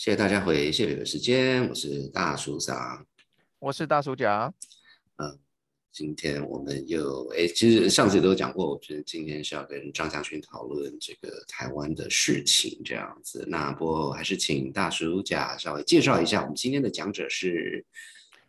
谢谢大家回，谢谢你的时间，我是大叔桑，我是大叔甲。嗯，今天我们又哎，其实上次都有讲过，我觉得今天是要跟张将军讨论这个台湾的事情这样子。那不过还是请大叔甲稍微介绍一下，我们今天的讲者是。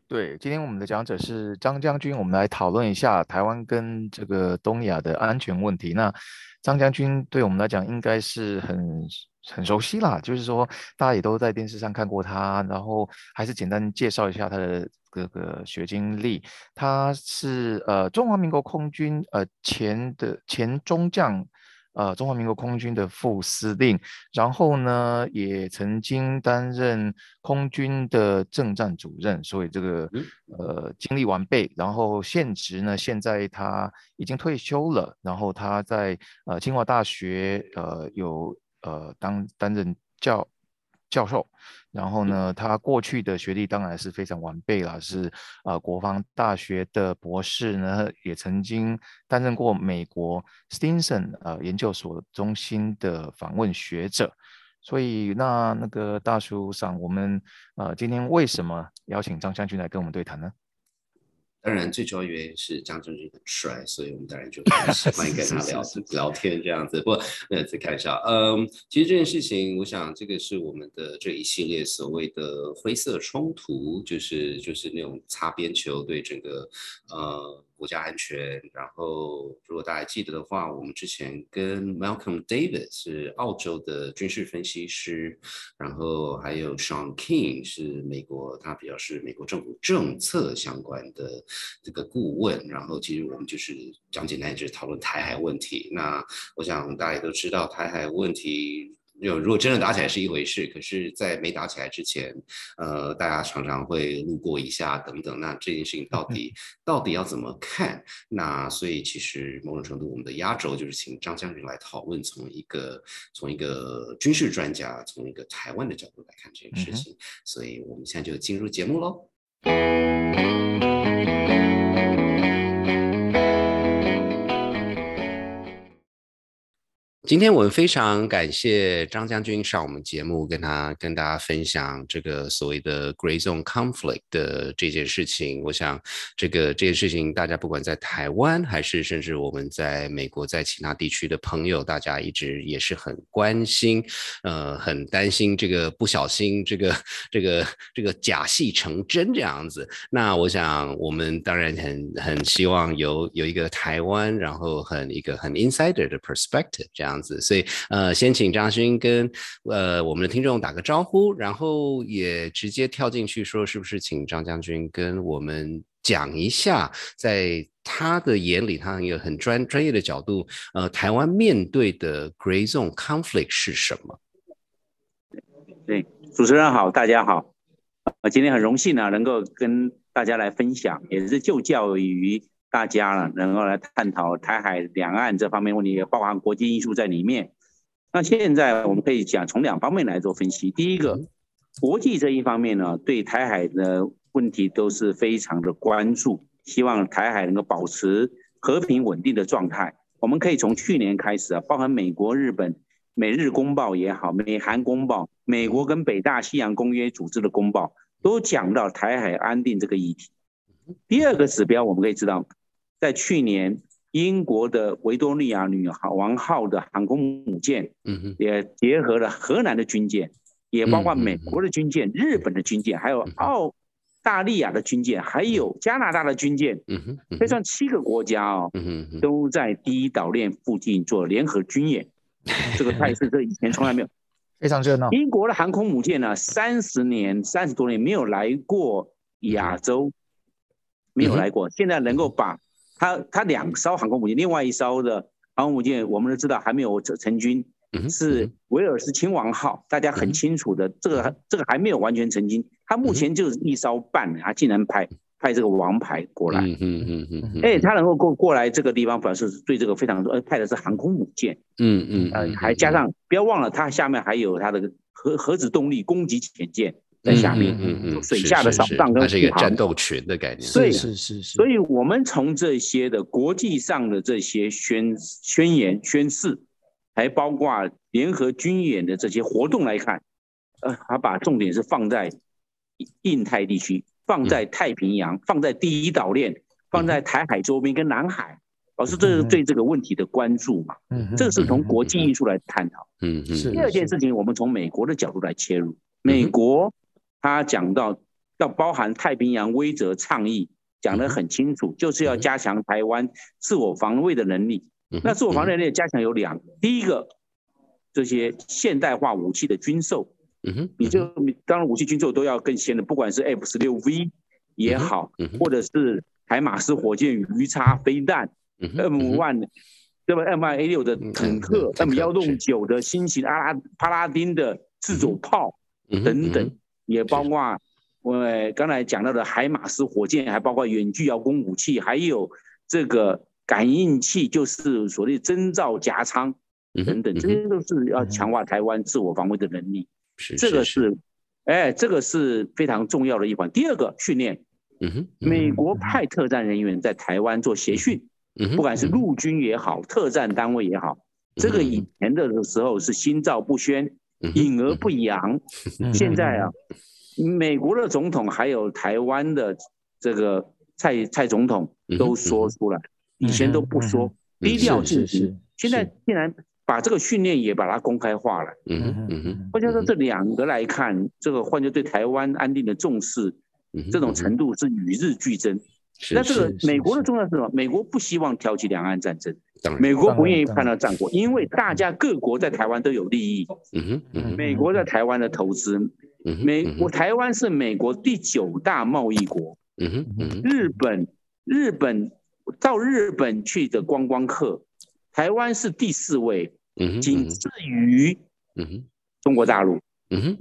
对，今天我们的讲者是张将军，我们来讨论一下台湾跟这个东亚的安全问题。那张将军对我们来讲应该是很。很熟悉啦，就是说大家也都在电视上看过他，然后还是简单介绍一下他的这个学经历。他是呃中华民国空军呃前的前中将，呃中华民国空军的副司令，然后呢也曾经担任空军的政战主任，所以这个呃经历完备。然后现职呢，现在他已经退休了，然后他在呃清华大学呃有。呃，当担任教教授，然后呢，他过去的学历当然是非常完备了，是呃国防大学的博士呢，也曾经担任过美国 Stinson 呃研究所中心的访问学者，所以那那个大叔上，我们呃今天为什么邀请张将军来跟我们对谈呢？当然，最主要原因是张正军很帅，所以我们当然就很喜欢 跟他聊聊天这样子。不过，呃，再看一下，嗯，其实这件事情，我想这个是我们的这一系列所谓的灰色冲突，就是就是那种擦边球对整个呃。国家安全，然后如果大家记得的话，我们之前跟 Malcolm David 是澳洲的军事分析师，然后还有 Sean King 是美国，他比较是美国政府政策相关的这个顾问，然后其实我们就是讲简单，就是讨论台海问题。那我想大家都知道台海问题。有，如果真的打起来是一回事，可是，在没打起来之前，呃，大家常常会路过一下等等。那这件事情到底 到底要怎么看？那所以其实某种程度，我们的压轴就是请张将军来讨论，从一个从一个军事专家，从一个台湾的角度来看这件事情。所以我们现在就进入节目喽。今天我们非常感谢张将军上我们节目，跟他跟大家分享这个所谓的 Gray Zone Conflict 的这件事情。我想，这个这件事情，大家不管在台湾，还是甚至我们在美国，在其他地区的朋友，大家一直也是很关心，呃，很担心这个不小心，这个这个这个假戏成真这样子。那我想，我们当然很很希望有有一个台湾，然后很一个很 insider 的 perspective 这样。所以，呃，先请张勋跟呃我们的听众打个招呼，然后也直接跳进去说，是不是请张将军跟我们讲一下，在他的眼里，他有很专专业的角度，呃，台湾面对的 Gray Zone Conflict 是什么？对，主持人好，大家好，呃，今天很荣幸呢，能够跟大家来分享，也是就教于。大家呢，能够来探讨台海两岸这方面问题，也包含国际因素在里面。那现在我们可以讲从两方面来做分析。第一个，国际这一方面呢，对台海的问题都是非常的关注，希望台海能够保持和平稳定的状态。我们可以从去年开始啊，包含美国、日本、美日公报也好，美韩公报，美国跟北大西洋公约组织的公报，都讲到台海安定这个议题。第二个指标，我们可以知道。在去年，英国的维多利亚女王号的航空母舰，嗯哼，也结合了荷兰的军舰，也包括美国的军舰、日本的军舰，还有澳大利亚的军舰，还有加拿大的军舰，嗯哼，这算七个国家哦，嗯哼，都在第一岛链附近做联合军演，这个态势这以前从来没有，非常热闹。英国的航空母舰呢，三十年、三十多年没有来过亚洲，没有来过，现在能够把。它它两艘航空母舰，另外一艘的航空母舰，我们都知道还没有成成军，是威尔斯亲王号，大家很清楚的，这个这个还没有完全成军，它目前就是一艘半，它竟然派派这个王牌过来，嗯嗯嗯，哎，他能够过过来这个地方，表示对这个非常多，呃，派的是航空母舰，嗯嗯，呃，还加上不要忘了，它下面还有它的核核子动力攻击潜舰。在下面，嗯嗯，水下的扫荡跟它是一个战斗群的概念，对是是是。所以，我们从这些的国际上的这些宣宣言宣誓，还包括联合军演的这些活动来看，呃，他把重点是放在印太地区，放在太平洋，放在第一岛链，放在台海周边跟南海。老师，这是对这个问题的关注嘛？嗯，这个是从国际因素来探讨。嗯嗯。第二件事情，我们从美国的角度来切入。美国他讲到要包含太平洋威则倡议，讲得很清楚，就是要加强台湾自我防卫的能力。那自我防卫能力加强有两，第一个，这些现代化武器的军售。嗯哼。你就当然武器军售都要更先的，不管是 F 十六 V 也好，或者是海马斯火箭鱼叉飞弹。M one，那么？M one A 六的坦克，M 幺六九的新型阿拉帕拉丁的自走炮等等，也包括我刚才讲到的海马斯火箭，还包括远距遥控武器，还有这个感应器，就是所谓征兆夹舱等等，这些都是要强化台湾自我防卫的能力。这个是，哎，这个是非常重要的一环。第二个训练，嗯哼，美国派特战人员在台湾做协训。不管是陆军也好，特战单位也好，这个以前的时候是心照不宣，隐而不扬。现在啊，美国的总统还有台湾的这个蔡蔡总统都说出来，以前都不说，低调进行。现在竟然把这个训练也把它公开化了。嗯嗯嗯。换句话说，这两个来看，这个换句对台湾安定的重视，这种程度是与日俱增。那这个美国的重要是什么？美国不希望挑起两岸战争，美国不愿意看到战火，因为大家各国在台湾都有利益。嗯哼，美国在台湾的投资，美国台湾是美国第九大贸易国。嗯哼，日本日本到日本去的观光客，台湾是第四位，仅次于中国大陆，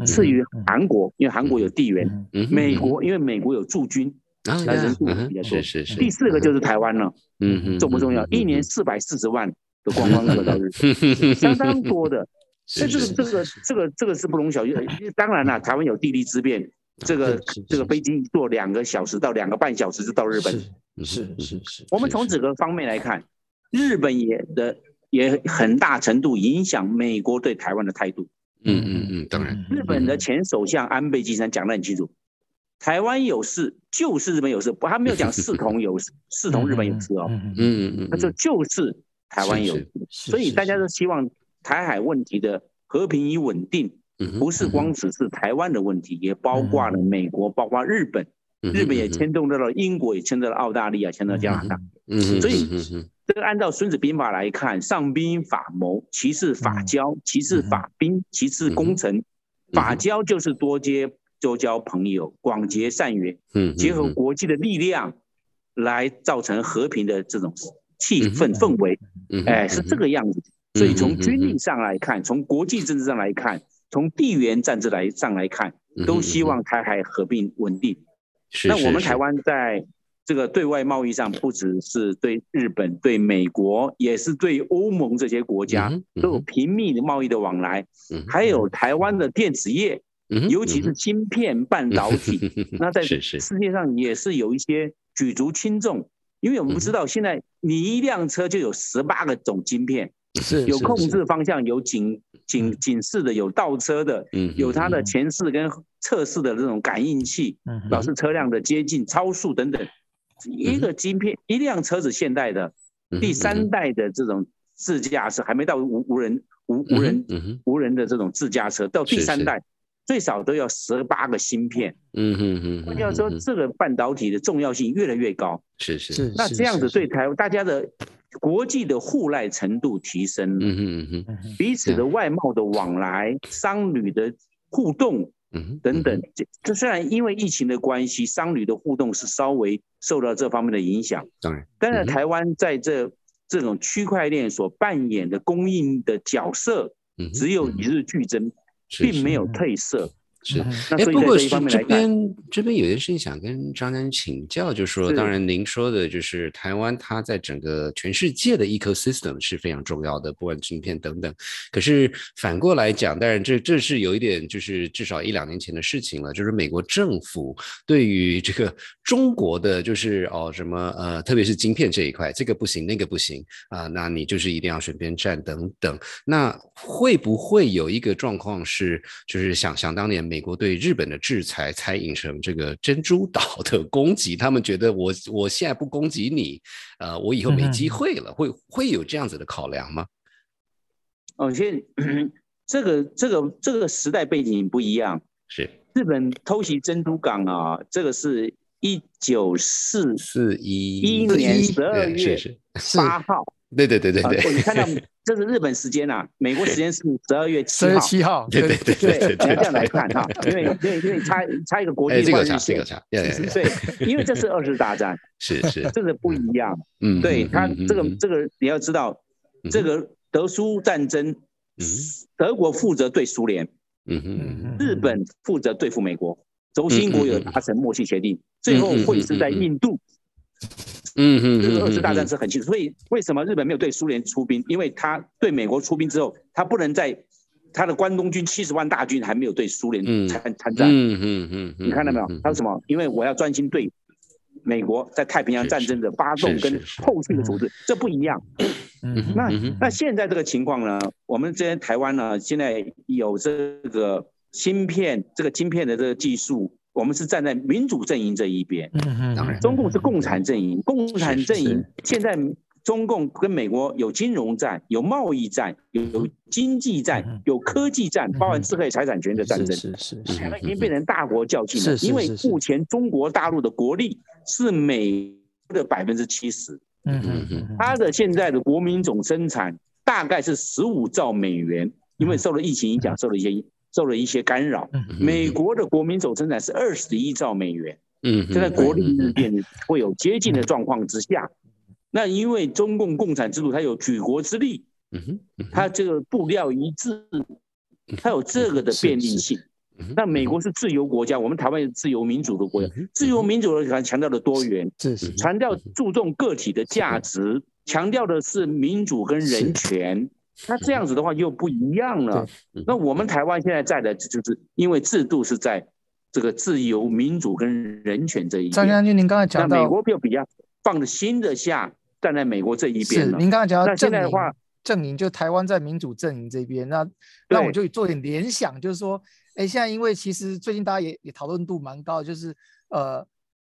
次于韩国，因为韩国有地缘，美国因为美国有驻军。来人数比较多，是是是。第四个就是台湾了，嗯嗯，重不重要？一年四百四十万的观光客到日本，相当多的。所以这个这个这个这个是不容小觑。当然了，台湾有地利之便，这个这个飞机坐两个小时到两个半小时就到日本。是是是。我们从几个方面来看，日本也的也很大程度影响美国对台湾的态度。嗯嗯嗯，当然。日本的前首相安倍晋三讲得很清楚。台湾有事就是日本有事，不，他没有讲视同有事，视同日本有事哦。嗯嗯嗯，他说就是台湾有事，所以大家都希望台海问题的和平与稳定，不是光只是台湾的问题，也包括了美国，包括日本，日本也牵动到了英国，也牵动了澳大利亚，牵动加拿大。嗯所以这个按照《孙子兵法》来看，上兵法谋，其次法交，其次法兵，其次攻城。法交就是多接。多交朋友，广结善缘，嗯，结合国际的力量，来造成和平的这种气氛氛围，哎，是这个样子。所以从军力上来看，从国际政治上来看，从地缘战治来上来看，都希望台海合并稳定。那我们台湾在这个对外贸易上，不只是对日本、对美国，也是对欧盟这些国家都有频密的贸易的往来，还有台湾的电子业。尤其是芯片半导体，那在世界上也是有一些举足轻重，因为我们知道现在你一辆车就有十八个种晶片，是有控制方向、有警警警示的、有倒车的，有它的前视跟侧视的这种感应器，表示车辆的接近、超速等等。一个晶片，一辆车子现代的第三代的这种自驾车还没到无无人无无人无人的这种自驾车，到第三代。最少都要十八个芯片，嗯嗯嗯，换句话说，这个半导体的重要性越来越高。是是。是，那这样子对台大家的国际的互赖程度提升，嗯嗯嗯嗯，彼此的外贸的往来、商旅的互动，嗯等等，这这虽然因为疫情的关系，商旅的互动是稍微受到这方面的影响，当然，但是台湾在这这种区块链所扮演的供应的角色，只有与日俱增。并没有褪色，是，嗯哎，不过是这边这边有件事情想跟张丹请教，就是说，是当然您说的就是台湾，它在整个全世界的 ecosystem 是非常重要的，不管晶片等等。可是反过来讲，当然这这是有一点，就是至少一两年前的事情了，就是美国政府对于这个中国的就是哦什么呃，特别是晶片这一块，这个不行，那个不行啊、那你就是一定要选边站等等。那会不会有一个状况是，就是想想当年美国对日本的制裁，才引成这个珍珠岛的攻击？他们觉得我我现在不攻击你，呃，我以后没机嗯会了，会会有这样子的考量吗？哦，现在 这个这个这个时代背景不一样。是日本偷袭珍珠港啊，这个是一九四四一一年十二对月是是八号。对对对对啊，对，你看到 这是日本时间啊，美国时间是十二月七号。七号，对对对对，对对你要这样来看哈，因为因为因为差差一个国哎，际这个差，这换日线个，差，对，因为这是二次大战，是是，这个不一样。嗯，对他这个嗯这个你要知道，嗯这个德苏战争嗯，德国负责对苏联，日本负责对付美国，轴心国有达成默契协定，最后会是在印度。嗯嗯，这个二次大战嗯是很清楚，所以为什么日本没有对苏联出兵？因为他对美国出兵之后，他不能在他的关东军七十万大军还没有对苏联嗯参参战，嗯嗯嗯，你看到没有？他说什么？因为我要专心对美国在太平洋战争的发动跟后续的处置，这不一样。嗯那那现在这个情况呢？我们这边台湾呢，现在有这个芯片、这个芯片的这个技术，我们是站在民主阵营这一边。嗯当然。中共是共产阵营，共产阵是营现在中共跟美国有金融战、有贸易战、有有经济战嗯、有科技战，包含智慧财产权的战争。是是是已经变成大国较劲了，是是因为目前中国大陆的国力是美国的百分之七十，嗯嗯嗯它的现在的国民总生产大概是十五兆美元，因为受了疫情影响，受了一些受了一些干扰。嗯。美国的国民总生产是二十一兆美元，嗯，现在国力日变会有接近的状况之下，那因为中共共产制度它有举国之力，嗯哼，它这个布料一致，它有这个的便利性。那美国是自由国家，我们台湾是自由民主的国家，自由民主的强调的多元，是是强调注重个体的价值，强调的是民主跟人权。那这样子的话又不一样了。那我们台湾现在在的，就是因为制度是在这个自由、民主跟人权这一边。张将军，您刚才那美讲到国就比较放的心的下，站在美国这一是边了。您刚才讲到那现在的话，阵营就台湾在民主阵营这边，那那我就做点联想，就是说，哎，现在因为其实最近大家也也讨论度蛮高，就是呃，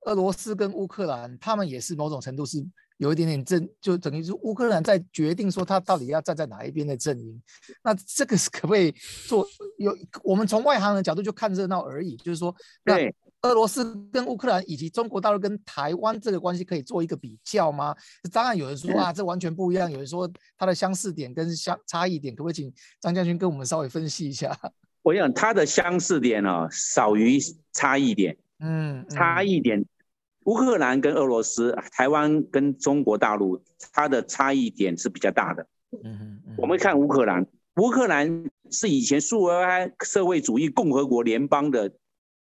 俄罗斯跟乌克兰他们也是某种程度是有一点点阵，就等于是乌克兰在决定说他到底要站在哪一边的阵营。那这个是可不可以做有？我们从外行的角度就看热闹而已，就是说，那对俄罗斯跟乌克兰以及中国大陆跟台湾这个关系可以做一个比较吗？当然有人说啊，这完全不一样；有人说它的相似点跟相差异点，可不可以请张将军跟我们稍微分析一下？我想它的相似点呢、少于差异点，嗯，差，异点。乌克兰跟俄罗斯、台湾跟中国大陆，它的差异点是比较大的。嗯我们看乌克兰，乌克兰是以前苏维埃社会主义共和国联邦的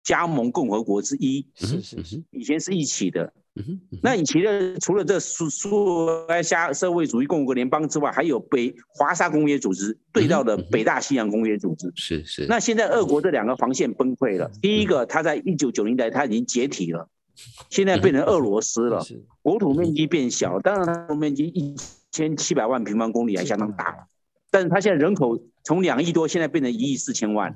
加盟共和国之一，是是是，以前是一起的。嗯哼，那以前的除了这苏苏维埃加社会主义共和国联邦之外，还有北华沙公约组织对到的北大西洋公约组织。是是，那现在俄国这两个防线崩溃了，第一个，它在一九九零年代它已经解体了，现在变成俄罗斯了，是。国土面积变小，当然它国土面积一千七百万平方公里还相当大，但是它现在人口从两亿多现在变成一亿四千万，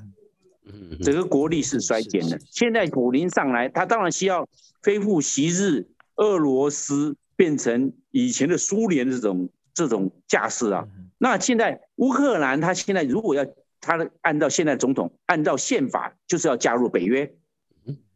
嗯整个国力是衰减的。现在普林上来，他当然需要恢复昔日俄罗斯变成以前的苏联这种这种架势啊。那现在乌克兰，他现在如果要他的按照现在总统按照宪法就是要加入北约，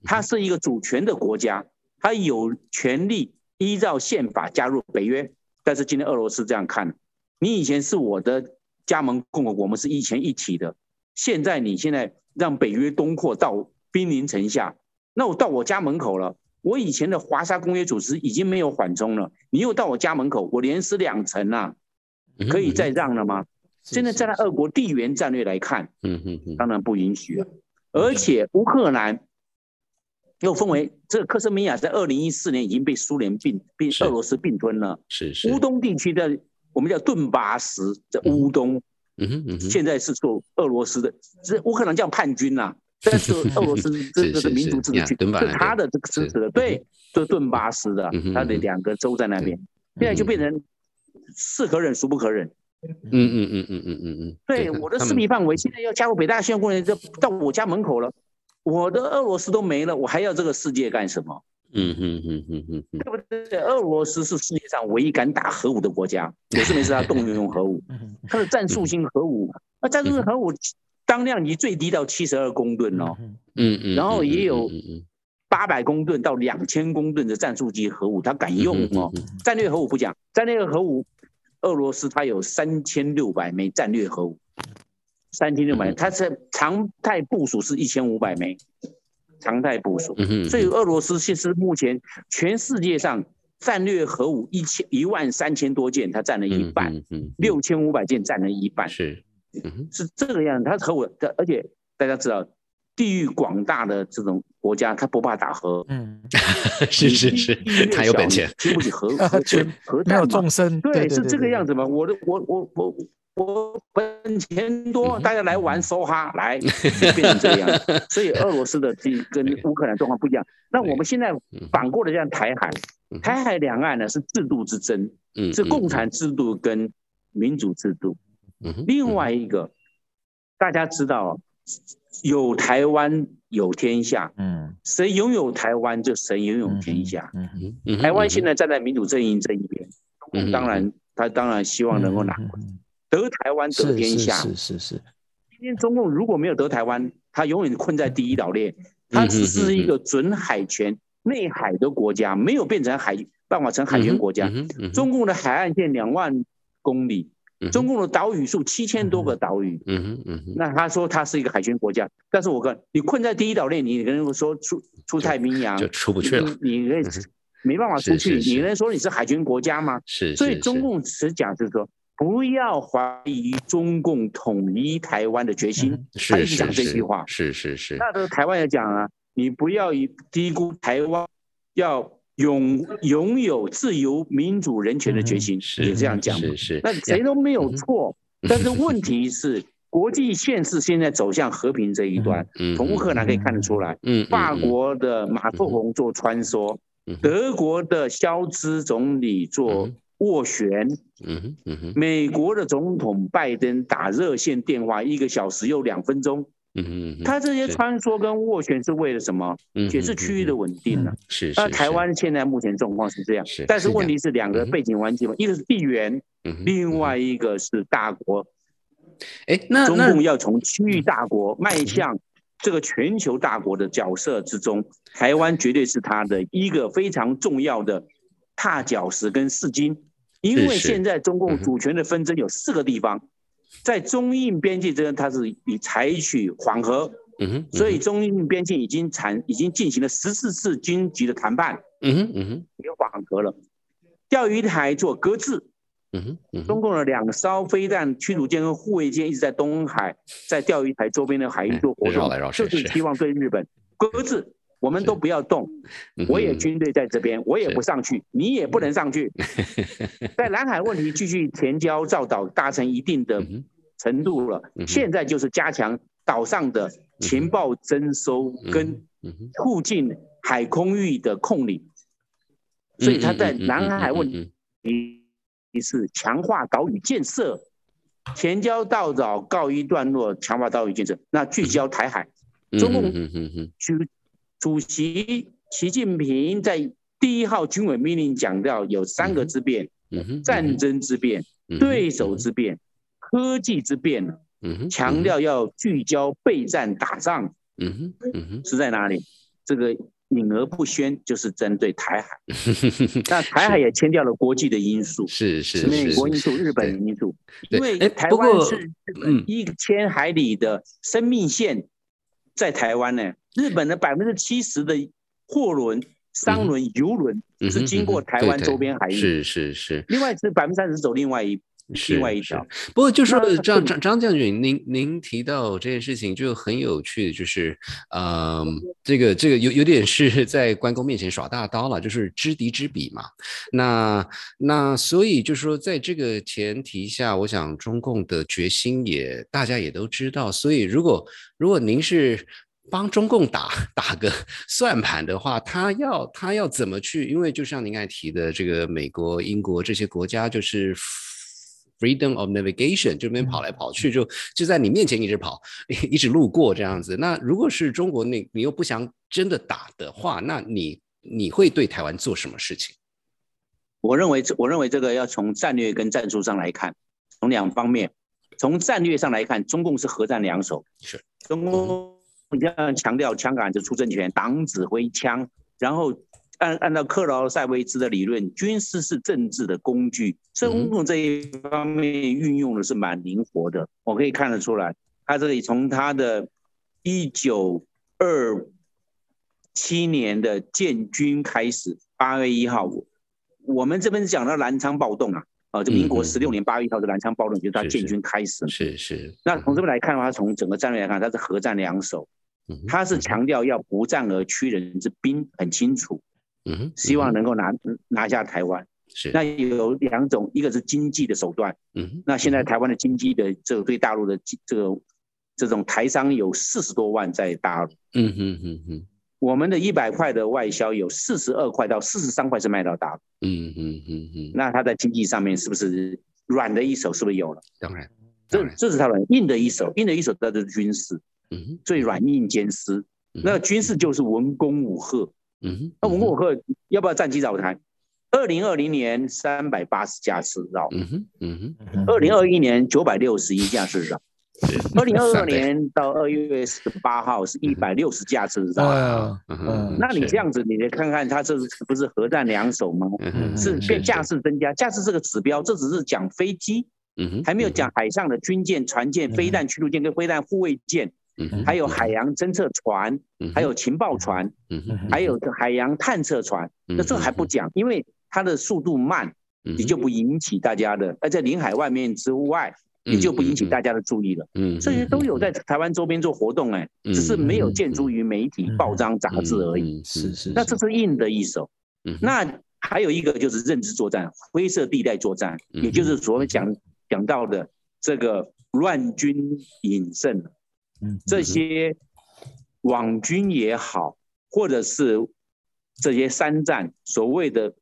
他是一个主权的国家，它有权利依照宪法加入北约。但是今天俄罗斯这样看，你以前是我的加盟共和国，我们是以前一体的，现在你现在让北约东扩到兵临城下，那我到我家门口了。我以前的华沙公约组织已经没有缓冲了，你又到我家门口，我连死两层啊，可以再让了吗？现在站在俄国地缘战略来看，嗯嗯嗯当然不允许了。而且乌克兰又分为这个克什米亚，在二零一四年已经被苏联并并俄罗斯并吞了。是是。乌东地区的我们叫顿巴斯，在乌东，嗯哼嗯，现在是做俄罗斯的，这乌克兰叫叛军呐，但是俄罗斯这个是民族自治区，是他的这个支持的，对，是顿巴斯的，他的两个州在那边，现在就变成是可忍孰不可忍。嗯嗯嗯嗯嗯嗯嗯，对，我的势力范围现在要加入北大西洋公园，就到我家门口了。我的俄罗斯都没了，我还要这个世界干什么？嗯嗯嗯嗯嗯，对不对？俄罗斯是世界上唯一敢打核武的国家，有事没事他动用用核武，他的战术性核武，那战术性核武当量级最低到七十二公吨哦，嗯嗯，然后也有八百公吨到两千公吨的战术级核武，他敢用哦。战略核武不讲，战略核武。俄罗斯它有三千六百枚战略核武，三千六百，它是常态部署是一千五百枚，常态部署。所以俄罗斯其实目前全世界上战略核武一千一万三千多件，它占了一半，六千五百件占了一半，是，是这个样子。它核武，而且大家知道。地域广大的这种国家，他不怕打核，嗯，是 是是，他有本钱，经不起核 核核弹有众生，对，是这个样子嘛？我的我我我我本钱多，大家来玩梭哈，来 变成这样，所以俄罗斯的这 跟乌克兰状况不一样。那我们现在反过来讲，台海，台海两岸呢是制度之争，是共产制度跟民主制度。另外一个，大家知道。有台湾有天下，嗯，谁拥有台湾就谁拥有天下。嗯嗯，台湾现在站在民主阵营这一边，当然他当然希望能够拿得台湾得天下。是是是。今天中共如果没有得台湾，他永远困在第一岛链，他只是一个准海权内海的国家，没有变成海办法成海权国家。中共的海岸线两万公里。中共的岛屿数七千多个岛屿，嗯嗯嗯那他说他是一个海权国家，但是我看你困在第一岛链，你跟人说出出太平洋就出不去了，你没没办法出去，你能说你是海权国家吗？是，所以中共只讲就是说，不要怀疑中共统一台湾的决心，他一直讲这句话，是是是。那这个台湾也讲啊，你不要以低估台湾要。拥拥有自由、民主、人权的决心，也这样讲。是是，那谁都没有错。但是问题是，国际现实现在走向和平这一端，从乌克兰可以看得出来。嗯，法国的马克龙做穿梭，德国的肖兹总理做斡旋。嗯嗯美国的总统拜登打热线电话，一个小时又两分钟。嗯嗯，他这些穿梭跟斡旋是为了什么？也是区域的稳定呢。是。那台湾现在目前状况是这样，但是问题是两个背景环境嘛一个是地缘，另外一个是大国。哎，那中共要从区域大国迈向这个全球大国的角色之中，台湾绝对是他的一个非常重要的踏脚石跟试金，因为现在中共主权的纷争有四个地方。在中印边境之间，它是以采取缓和，嗯哼，所以中印边境已经产已经进行了十四次军级的谈判，嗯哼嗯哼，也缓和了。钓鱼台做搁置，嗯哼，中共的两艘飞弹驱逐舰和护卫舰一直在东海，在钓鱼台周边的海域做活动，就是。希望对日本搁置，我们都不要动。我也军队在这边，我也不上去，你也不能上去。在南海问题继续填礁造岛达成一定的。程度了，现在就是加强岛上的情报征收跟附近海空域的控理，所以他在南海问题一是强化岛屿建设，前交道早告一段落，强化岛屿建设，那聚焦台海，中共主主席习近平在第一号军委命令讲到有三个之变，战争之变，对手之变。科技之变了，强调要聚焦备战打仗，嗯哼，嗯哼，是在哪里？这个隐而不宣，就是针对台海。那台海也牵掉了国际的因素，是是美国因素、日本因素，因为台湾是一千海里的生命线，在台湾呢，日本的百分之七十的货轮、商轮、游轮是经过台湾周边海域，是是是。另外是百分之三十走另外一。是另外一条。不过就是张张张将军，您您提到这件事情就很有趣，就是呃，这个这个有有点是 在关公面前耍大刀了，就是知敌知彼嘛。那那所以就是说在这个前提下，我想中共的决心也大家也都知道。所以如果如果您是帮中共打打个 算盘的话，他要他要怎么去？因为就像您刚才提的，这个美国、英国这些国家就是 freedom of navigation，这边跑来跑去，就就在你面前一直跑，一直路过这样子。那如果是中国那，你又不想真的打的话，那你你会对台湾做什么事情？我认为，我认为这个要从战略跟战术上来看，从两方面。从战略上来看，中共是核战两手，是中共这样强调枪杆子出政权，党指挥枪，然后按按照克劳塞维兹的理论，军事是政治的工具，中共这一方面运用的是蛮灵活的，我可以看得出来。他这里从他的一九二七年的建军开始，八月一号，我们这边讲到南昌暴动啊。啊，这民国十六年八月一号的南昌暴动，就是他建军开始。是是。那从这边来看的话，从整个战略来看，他是合战两手，他是强调要不战而屈人之兵，很清楚。嗯。希望能够拿拿下台湾。是。那有两种，一个是经济的手段。嗯。那现在台湾的经济的这个对大陆的这个这种台商有四十多万在大陆。嗯哼哼哼。我们的一百块的外销有四十二块到四十三块是卖到大陆，嗯嗯嗯嗯，那他在经济上面是不是软的一手？是不是有了？当然，这这是他软硬的一手，硬的一手那就是军事，嗯，最软硬兼施。那军事就是文攻武赫，嗯，那文攻武赫要不要战机绕台？二零二零年三百八十架次绕，嗯哼嗯哼，二零二一年九百六十一架次绕。二零二二年到二月十八号是一百六十架次，知道吗？那你这样子，你来看看，它这不是核弹两手吗？是变架次增加，架次这个指标，这只是讲飞机，还没有讲海上的军舰、船舰、飞弹驱逐舰跟飞弹护卫舰，还有海洋侦测船，还有情报船，还有海洋探测船。那这还不讲，因为它的速度慢，你就不引起大家的，而在领海外面之外。也就不引起大家的注意了。嗯，这些都有在台湾周边做活动，哎，只是没有建诸于媒体、报章、杂志而已。是是。那这是硬的一手。嗯。那还有一个就是认知作战、灰色地带作战，也就是所谓讲讲到的这个乱军引胜。嗯。这些网军也好，或者是这些山战，所谓的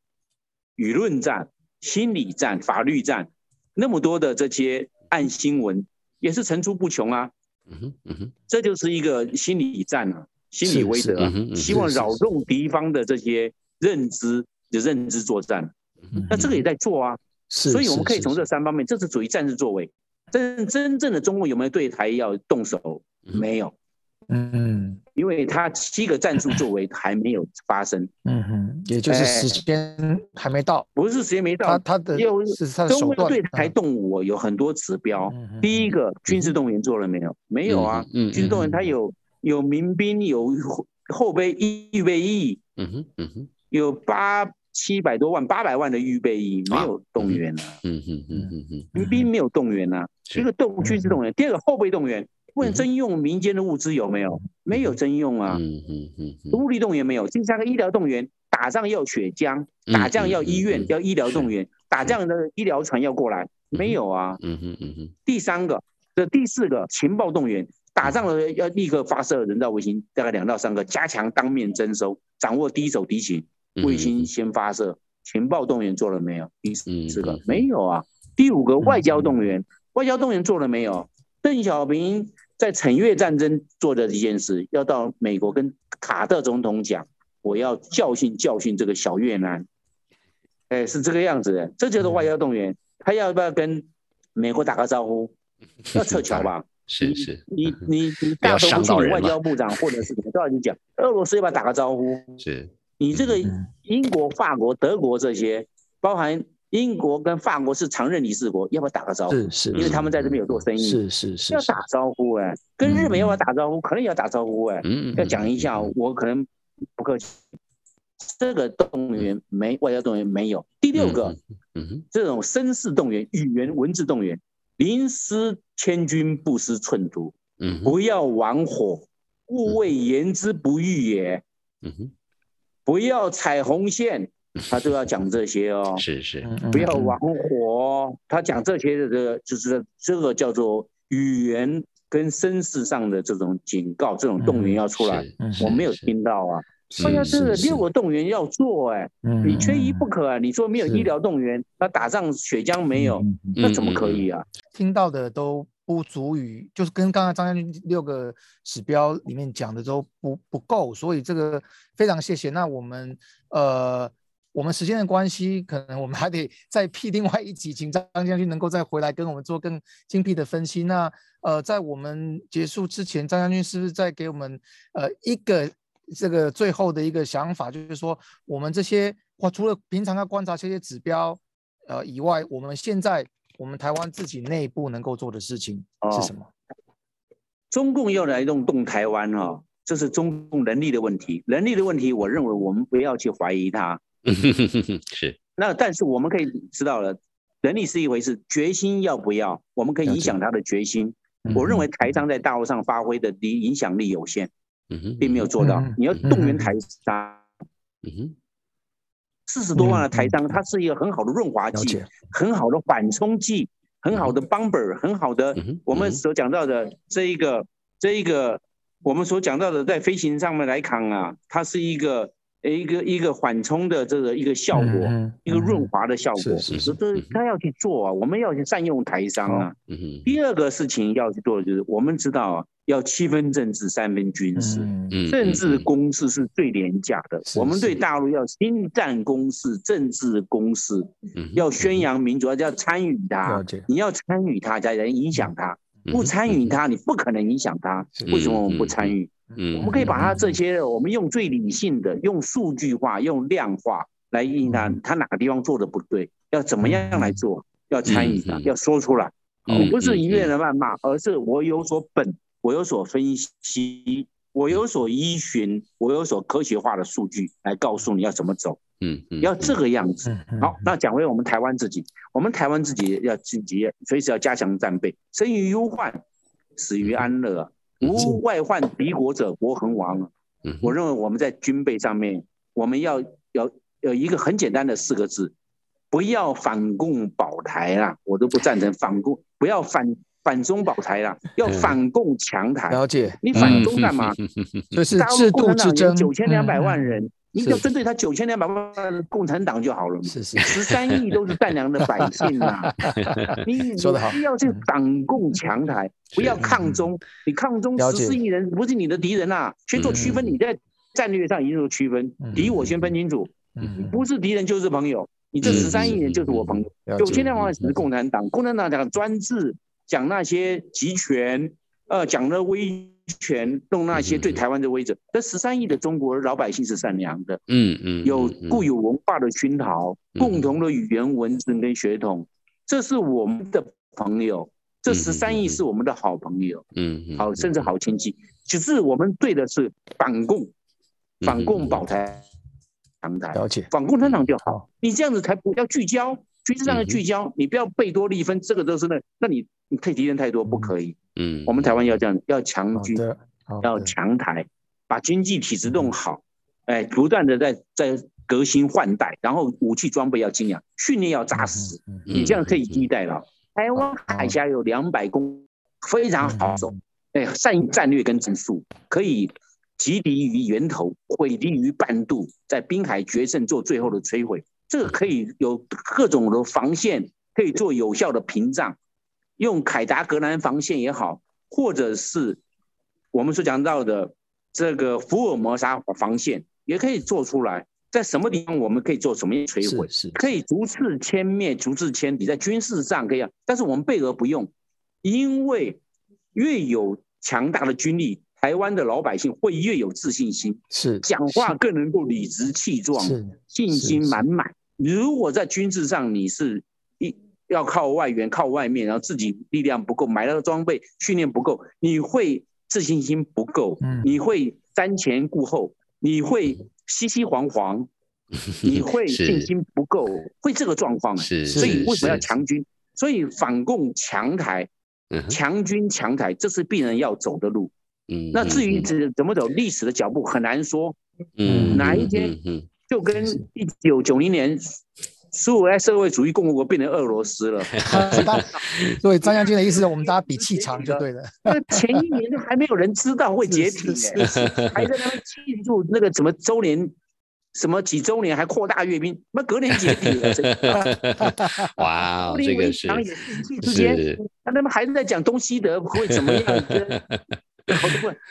舆论战、心理战、法律战，那么多的这些。暗新闻也是层出不穷啊，嗯哼，嗯哼，这就是一个心理战啊，心理威慑，希望扰动敌方的这些认知的认知作战，那这个也在做啊，所以我们可以从这三方面，这是属于战术作为，真真正的中共有没有对台要动手？没有。嗯，因为他七个战术作为还没有发生，嗯哼，也就是时间还没到，不是时间没到，他他的又是他的手段。对台动武有很多指标，第一个军事动员做了没有？没有啊，军事动员他有有民兵，有后备预备役，嗯哼嗯哼，有八七百多万八百万的预备役没有动员啊，嗯哼嗯哼嗯，民兵没有动员啊，一个动军事动员，第二个后备动员。问征用民间的物资有没有？没有征用啊。嗯嗯嗯。物力动员没有。第三个医疗动员，打仗要血浆，打仗要医院，要医疗动员，打仗的医疗船要过来，没有啊。嗯嗯嗯嗯。第三个，这第四个情报动员，打仗了要立刻发射人造卫星，大概两到三个，加强当面征收，掌握第一手敌情，卫星先发射，情报动员做了没有？第四个没有啊。第五个外交动员，外交动员做了没有？邓小平在惩越战争做的一件事，要到美国跟卡特总统讲，我要教训教训这个小越南。哎，是这个样子的，这就是外交动员。他要不要跟美国打个招呼？要撤侨吧？是是。你你你大头不去，外交部长或者是怎么都要你讲。俄罗斯要不要打个招呼？是。你这个英国、法国、德国这些，包含。英国跟法国是常任理事国，要不要打个招呼？是是，因为他们在这边有做生意。是是是，要打招呼哎，跟日本要不要打招呼？可能也要打招呼哎，要讲一下，我可能不客气。这个动员没外交动员没有。第六个，嗯哼，这种声势动员、语言文字动员，临失千军，不失寸土。嗯，不要玩火，勿谓言之不预也。嗯哼，不要踩红线，他都要讲这些哦。是是，嗯不要玩火，他讲这些的这个就是这个叫做语言跟声势上的这种警告，这种动员要出来，嗯我没有是听到啊。是大家这个是六个动员要做哎、嗯你缺一不可啊！你说没有是医疗动员，那打仗血浆没有，那怎么可以啊？听到的都不足以，就是跟刚刚张将军六个指标里面讲的都不不够，所以这个非常谢谢。那我们呃，我们时间的关系，可能我们还得 再辟另外一集，请张将军能够再回来跟我们做更精辟的分析。那呃，在我们结束之前，张将军是不是再给我们呃一个这个最后的一个想法，就是说我们这些哇，除了平常要观察这些指标呃以外，我们现在我们台湾自己内部能够做的事情是什么？中共要来动动台湾哦，这是中共能力的问题。能力的问题，我认为我们不要去怀疑它。嗯哼哼哼哼是，那但是我们可以知道了，能力是一回事，决心要不要，我们可以影响他的决心。嗯。我认为台商在大陆上发挥的影影响力有限，并没有做到嗯。你要动员台商，四十多万的嗯台商，它是一个很好的润滑剂，，很好的缓冲剂，很好的 bumper，很好的我们所讲到的这一个这一个我们所讲到的在飞行上面来看啊，它是一个呃一个一个缓冲的这个一个效果，嗯一个润滑的效果。是是是这他要去做啊，我们要去善用台商啊。嗯，第二个事情要去做的就是，我们知道啊，要七分政治，三分军事。政治攻势是最廉价的，是我们对大陆要新战攻势、政治攻势，嗯要宣扬民主，要要参与它你要参与它，才能影响它。嗯不参与它，你不可能影响它。为什么我们不参与？嗯。我们可以把它这些，我们用最理性的、用数据化、用量化来应它，它哪个地方做的不对，要怎么样来做，要参与它，嗯。要说出来。不是一嗯味的谩骂，而是我有所本，我有所分析，我有所依循，我有所科学化的数据来告诉你要怎么走，嗯嗯，要这个样子。好，那讲回我们台湾自己，我们台湾自己要自己随时要加强战备，生于忧患，死于安乐啊。无外患敌国者，国恒亡我认为我们在军备上面，我们要要有一个很简单的四个字，不要反共保台啦，我都不赞成反共，不要反反中保台啦，要反共强台。了解，你反中干嘛？就是制陆共产党度之争，九千两百嗯万，人，你是就针对他九千两百万的共产党就好了嘛。是是，十三亿都是善良的百姓呐、你说的好不要去党共强台，不要抗中。你抗中十四亿人不是你的敌人呐、先做区分。嗯你在战略上一定做区分嗯，敌我先分清楚，嗯，不是敌人就是朋友。你这嗯十三亿人就是我朋友，九千两百万是共产党，共产党讲专制，讲那些集权，呃，讲那威权，弄那些对台湾的威者。这十三亿的中国老百姓是善良的，嗯嗯有嗯固有文化的熏陶，嗯共同的语言文字跟血统，这是我们的朋友。这嗯十三亿是我们的好朋友，嗯嗯好甚至好亲戚。只是我们对的是反共，嗯反共保台强台，了解，反共产党就好好。你这样子才不要聚焦，军事上的聚焦，你不要贝多利分，这个都是那，那你你退敌人太多不可以。嗯，我们台湾要这样，要强军，要强台，把经济体制弄好，哎，不断的在在革新换代，然后武器装备要精良，训练要扎实，你这样可以替代了。台湾海峡有两百公，非常好走，哎，善于战略跟战术，可以击敌于源头，毁敌于半渡，在滨海决胜做最后的摧毁。这个可以有各种的防线，可以做有效的屏障，用凯达格兰防线也好，或者是我们所讲到的这个福尔摩沙防线，也可以做出来。在什么地方我们可以做什么样摧毁？是是可以逐次歼灭、逐次歼敌，在军事上可以，但是我们备而不用，因为越有强大的军力，台湾的老百姓会越有自信心，是讲话更能够理直气壮，信心满满。如果在军事上你是一要靠外援、靠外面，然后自己力量不够，买到的装备、训练不够，你会自信心不够，嗯你会瞻前顾后，你会熙熙惶惶，你会信心不够，会这个状况。是，所以为什么要是强军？所以反共强台、强军强台，这是必然要走的路。嗯，那至于嗯怎怎么走历史的脚步，很难说。嗯哪一天就跟一九九零年苏维埃社会主义共和国变成俄罗斯了，大 所以张将军的意思，我们大家比气长就对了。那前一年都还没有人知道会解体是呢，是是还在那边庆祝那个什么周年，什么几周年，还扩大阅兵，那隔年解体了。哇这个是之间是，那他们还是在讲东西德会怎么样，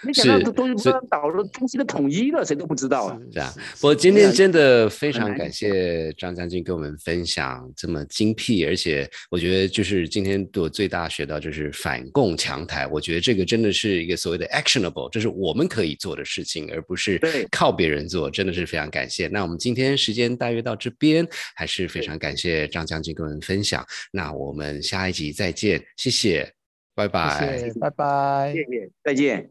没想到是这东西不知道倒了，东西都统一了，谁都不知道啊。是啊，不过今天真的非常感谢张将军跟我们分享这么精辟，而且我觉得就是今天对我最大学到就是反共强台，我觉得这个真的是一个所谓的 actionable，这是我们可以做的事情，而不是对靠别人做，真的是非常感谢。那我们今天时间大约到这边，还是非常感谢张将军跟我们分享。那我们下一集再见，谢谢，拜拜。谢谢，拜拜谢。谢，再见。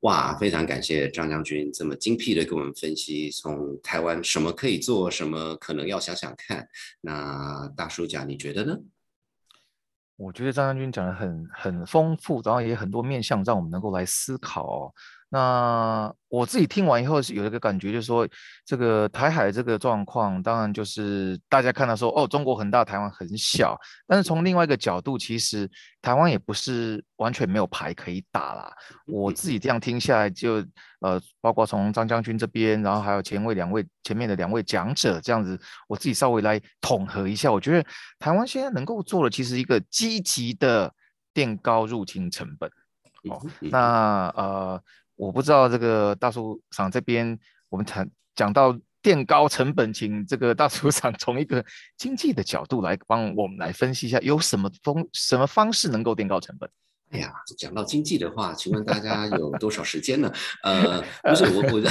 哇，非常感谢张将军这么精辟的给我们分析，从台湾什么可以做，什么可能要想想看。那大叔讲，你觉得呢？我觉得张将军讲的很很丰富，然后也很多面向让我们能够来思考哦。那我自己听完以后是有一个感觉，就是说这个台海这个状况，当然就是大家看到说哦，中国很大，台湾很小，但是从另外一个角度，其实台湾也不是完全没有牌可以打啦。我自己这样听下来就，呃，包括从张将军这边，然后还有前位两位前面的两位讲者这样子，我自己稍微来统合一下，我觉得台湾现在能够做的，其实一个积极的垫高入侵成本。哦那呃，我不知道这个大叔厂这边，我们谈讲到垫高成本，请这个大叔厂从一个经济的角度来帮我们来分析一下，有什么方什么方式能够垫高成本？哎呀，讲到经济的话，请问大家有多少时间呢？呃，不是我我，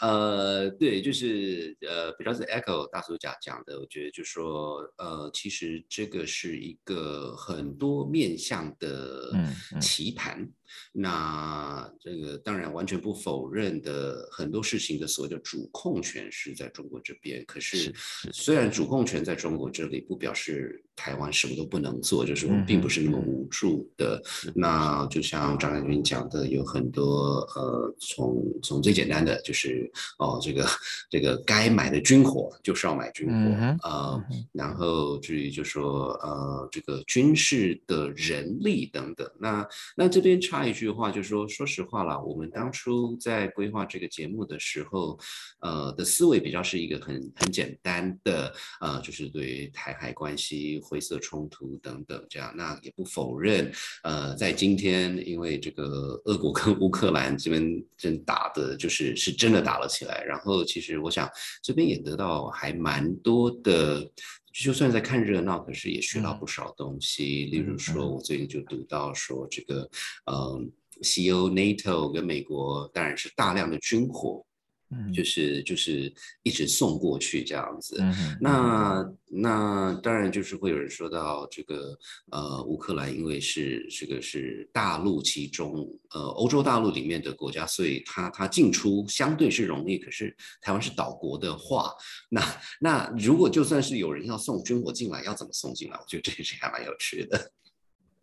呃，对，就是呃，比较是 echo 大叔讲讲的，我觉得就说呃，其实这个是一个很多面向的嗯嗯棋盘。那这个当然完全不否认的很多事情的所谓的主控权是在中国这边，可是虽然主控权在中国这里，不表示台湾什么都不能做，就是我们并不是那么无助的。那就像张将军讲的，有很多呃，从从最简单的就是哦，这个这个该买的军火就是要买军火，嗯呃嗯哼，然后至于就说呃这个军事的人力等等，那那这边插一句话，就是说说实话啦，我们当初在规划这个节目的时候，呃的思维比较是一个很很简单的，呃，就是对于台海关系、灰色冲突等等这样。那也不否认，呃，在今天因为这个俄国跟乌克兰这边正打的，就是是真的打了起来。然后其实我想这边也得到还蛮多的。就算在看热闹，可是也学到不少东西。例如说，我最近就读到说，这个，嗯，西欧 NATO 跟美国当然是大量的军火，嗯就是就是一直送过去这样子。嗯哼那那当然就是会有人说到这个呃乌克兰，因为是这个是大陆其中呃欧洲大陆里面的国家，所以它它进出相对是容易。可是台湾是岛国的话，那那如果就算是有人要送军火进来，要怎么送进来？我觉得这也是还蛮有趣的。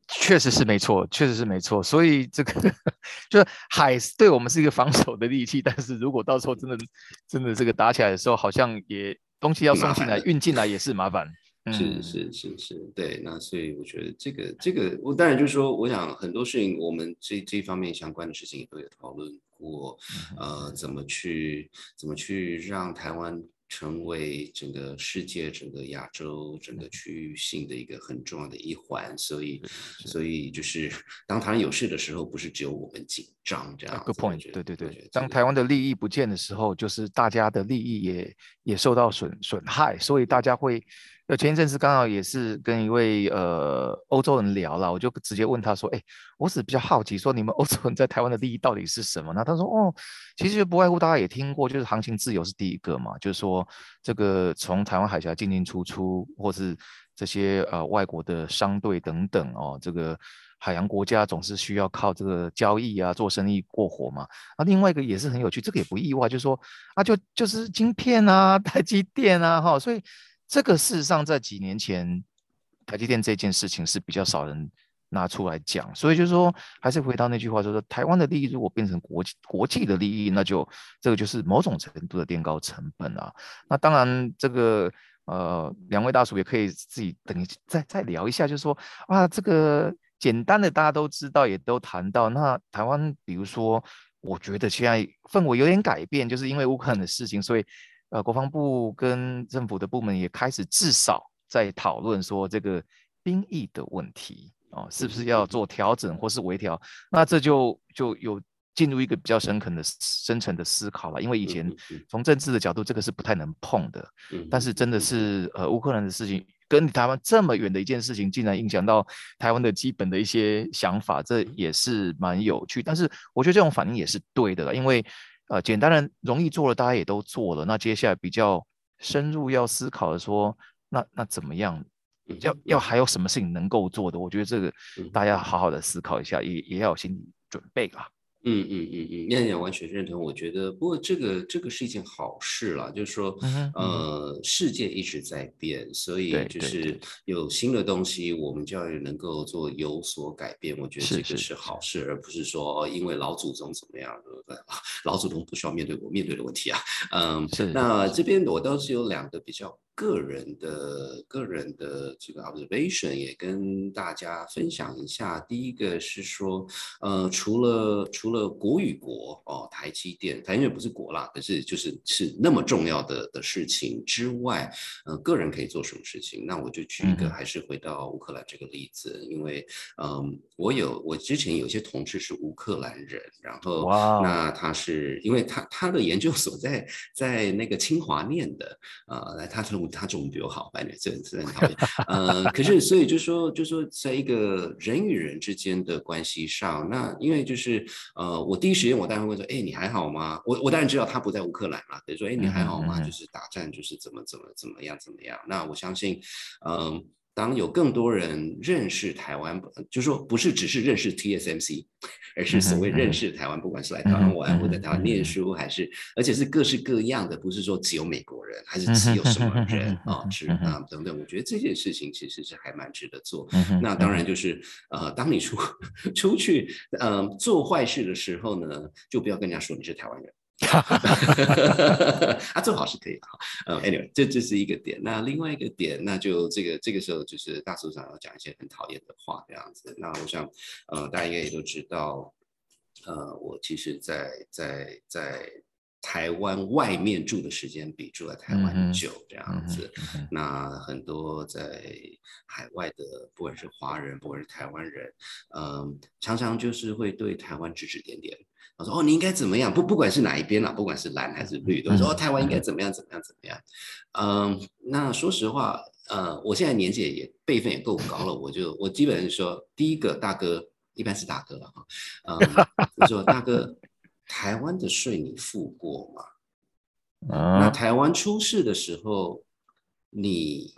确实是没错，确实是没错。所以这个 就是海对我们是一个防守的利器，但是如果到时候真的真的这个打起来的时候，好像也东西要送进来、运进来也是麻烦。是嗯是是是，对，那所以我觉得这个这个，我当然就是说，我想很多事情，我们这这方面相关的事情都有讨论过，呃，怎么去怎么去让台湾成为整个世界、整个亚洲、整个区域性的一个很重要的一环，所以所以就是当台湾有事的时候，不是只有我们紧张这样子。Good point，对对对当台湾的利益不见的时候，就是大家的利益也也受到损损害，所以大家会，呃，前一阵子刚好也是跟一位呃欧洲人聊了，我就直接问他说，哎，我只比较好奇，说你们 欧洲人在台湾的利益到底是什么呢？他说，哦，其实不外乎大家也听过，就是航行自由是第一个嘛，就是说这个从台湾海峡进进出出，或是这些呃外国的商队等等哦，这个海洋国家总是需要靠这个交易啊做生意过活嘛。那另外一个也是很有趣，这个也不意外，就是说啊，就就是晶片啊，台积电啊，哈，所以这个事实上在几年前，台积电这件事情是比较少人。拿出来讲，所以就是说，还是回到那句话，就是说，台湾的利益如果变成国际国际的利益，那就这个就是某种程度的垫高成本啊。那当然，这个呃，两位大叔也可以自己等再再聊一下，就是说啊，这个简单的大家都知道，也都谈到。那台湾，比如说，我觉得现在氛围有点改变，就是因为乌克兰的事情，所以呃，国防部跟政府的部门也开始至少在讨论说这个兵役的问题。哦，是不是要做调整或是微调？那这就就有进入一个比较深刻的深层的思考了。因为以前从政治的角度，这个是不太能碰的。但是真的是呃，乌克兰的事情跟台湾这么远的一件事情，竟然影响到台湾的基本的一些想法，这也是蛮有趣。但是我觉得这种反应也是对的，因为呃，简单的容易做的，大家也都做了。那接下来比较深入要思考的说，那那怎么样？要要还有什么事情能够做的？我觉得这个大家好好的思考一下，也也要有心理准备啊。嗯嗯嗯嗯，念念完全认同。我觉得，不过这个这个是一件好事了，就是说，呃，世界一直在变，所以就是有新的东西，我们就要能够做有所改变。我觉得这个是好事，而不是说因为老祖宗怎么样，老祖宗不需要面对我面对的问题啊。嗯，那这边我倒是有两个比较。个人的个人的这个 observation 也跟大家分享一下。第一个是说，呃，除了除了国与国哦，台积电，台积电不是国啦，可是就是是那么重要的的事情之外，呃，个人可以做什么事情？那我就举一个，还是回到乌克兰这个例子，因为，嗯，我有我之前有些同事是乌克兰人，然后那他是因为他他的研究所在在那个清华念的，呃，来他从他中文比我好，反正这这很讨厌。呃，可是所以就说，就说在一个人与人之间的关系上，那因为就是呃，我第一时间我当然会说，哎，你还好吗？我我当然知道他不在乌克兰了，等于说，哎，你还好吗？就是打战就是怎么怎么怎么样怎么样。那我相信，嗯。当有更多人认识台湾，就是说不是只是认识 TSMC，而是所谓认识台湾，不管是来台湾玩或者台湾念书，还是而且是各式各样的，不是说只有美国人，还是只有什么人啊，是啊等等。我觉得这件事情其实是还蛮值得做。那当然就是呃，当你出出去呃做坏事的时候呢，就不要跟人家说你是台湾人。哈哈哈啊，做好是可以的哈。嗯，anyway，这这是一个点。那另外一个点，那就这个这个时候就是大首长要讲一些很讨厌的话这样子。那我想，呃，大家应该也都知道，呃，我其实，在在在台湾外面住的时间比住在台湾久这样子。那很多在海外的，不管是华人，不管是台湾人，嗯，常常就是会对台湾指指点点。我说哦，你应该怎么样？不，不管是哪一边啦，不管是蓝还是绿，都说台湾应该怎么样，怎么样，怎么样。嗯，那说实话，呃，我现在年纪也辈分也够高了，我就我基本上说，第一个大哥一般是大哥了哈。嗯，我说大哥，台湾的税你付过吗？啊，那台湾出事的时候，你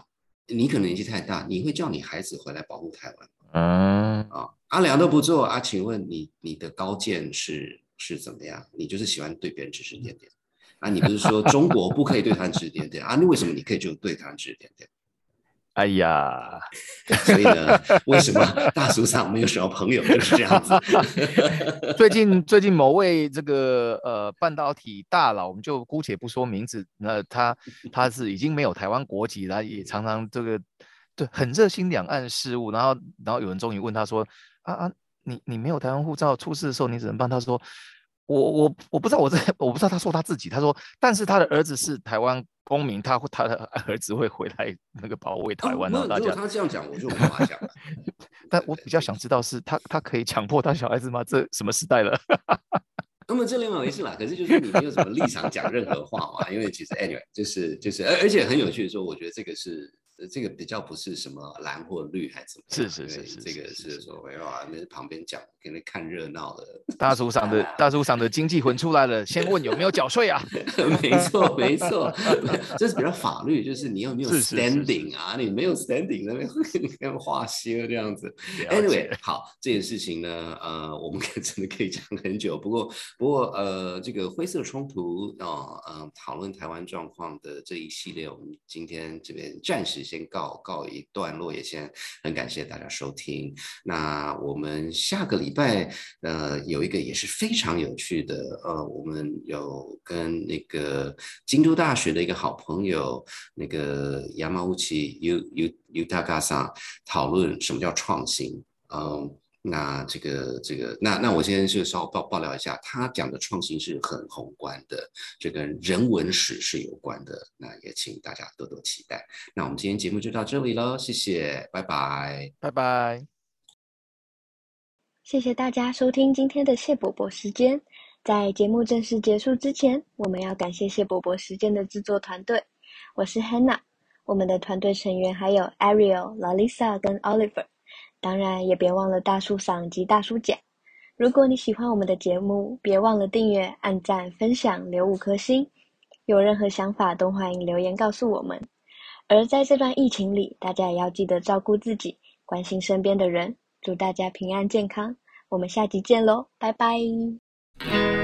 你可能年纪太大，你会叫你孩子回来保护台湾嗯？啊，阿良都不做啊，请问你你的高见是？是怎么样？你就是喜欢对别人指指点点啊？你不是说中国不可以对他指指点点 啊？那为什么你可以就对他指指点点？哎呀，所以呢，为什么大叔上没有什么朋友就是这样子？最近最近某位这个呃半导体大佬，我们就姑且不说名字，那他他是已经没有台湾国籍了，也常常这个对很热心两岸事务，然后然后有人终于问他说啊啊。你你没有台湾护照，出事的时候你只能帮？他说，我我我不知道，我在 我不知道。他说他自己，他说，但是他的儿子是台湾公民，他他的儿子会回来那个保卫台湾。那大家他这样讲，我就无法讲了。但我比较想知道是他他可以强迫他小孩子吗？这什么时代了？那么这两码回事啦。可是就是你没有什么立场讲任何话嘛？因为其实 anyway 就是就是而而且很有趣的说，我觉得这个是。这个比较不是什么蓝或绿还是怎么是是是是这个是是是是说，哎呀，那旁边讲给你看热闹的，大叔赏的大叔赏的经济魂出来了，先问有没有缴税啊？没错，没错，这是比较法律，就是你有没有是是是是 standing 啊？你没有 standing，那边会跟画靴这样子。Anyway，好，这件事情呢，呃，我们 可真的可以讲很久。不过，不过，呃，这个灰色冲突哦，呃，讨论台湾状况的这一系列，我们今天这边暂时先告告一段落，也先很感谢大家收听。那我们下个礼拜，呃，有一个也是非常有趣的，呃，我们有跟那个京都大学的一个好朋友，那个亚马乌奇 U U U 大嘎桑讨论什么叫创新。嗯，那这个这个，那那我先就稍微爆爆料一下，他讲的创新是很宏观的，这跟人文史是有关的。那也请大家多多期待。那我们今天节目就到这里了，谢谢，拜拜。拜拜。谢谢大家收听今天的谢伯伯时间。在节目正式结束之前，我们要感谢谢伯伯时间的制作团队。我是 Hannah，我们的团队成员还有 Ariel、Lalisa 跟 Oliver，当然也别忘了大叔赏及大叔奖。如果你喜欢我们的节目，别忘了订阅、按赞、分享、留五颗星。有任何想法都欢迎留言告诉我们。而在这段疫情里，大家也要记得照顾自己，关心身边的人。祝大家平安健康，我们下集见喽，拜拜。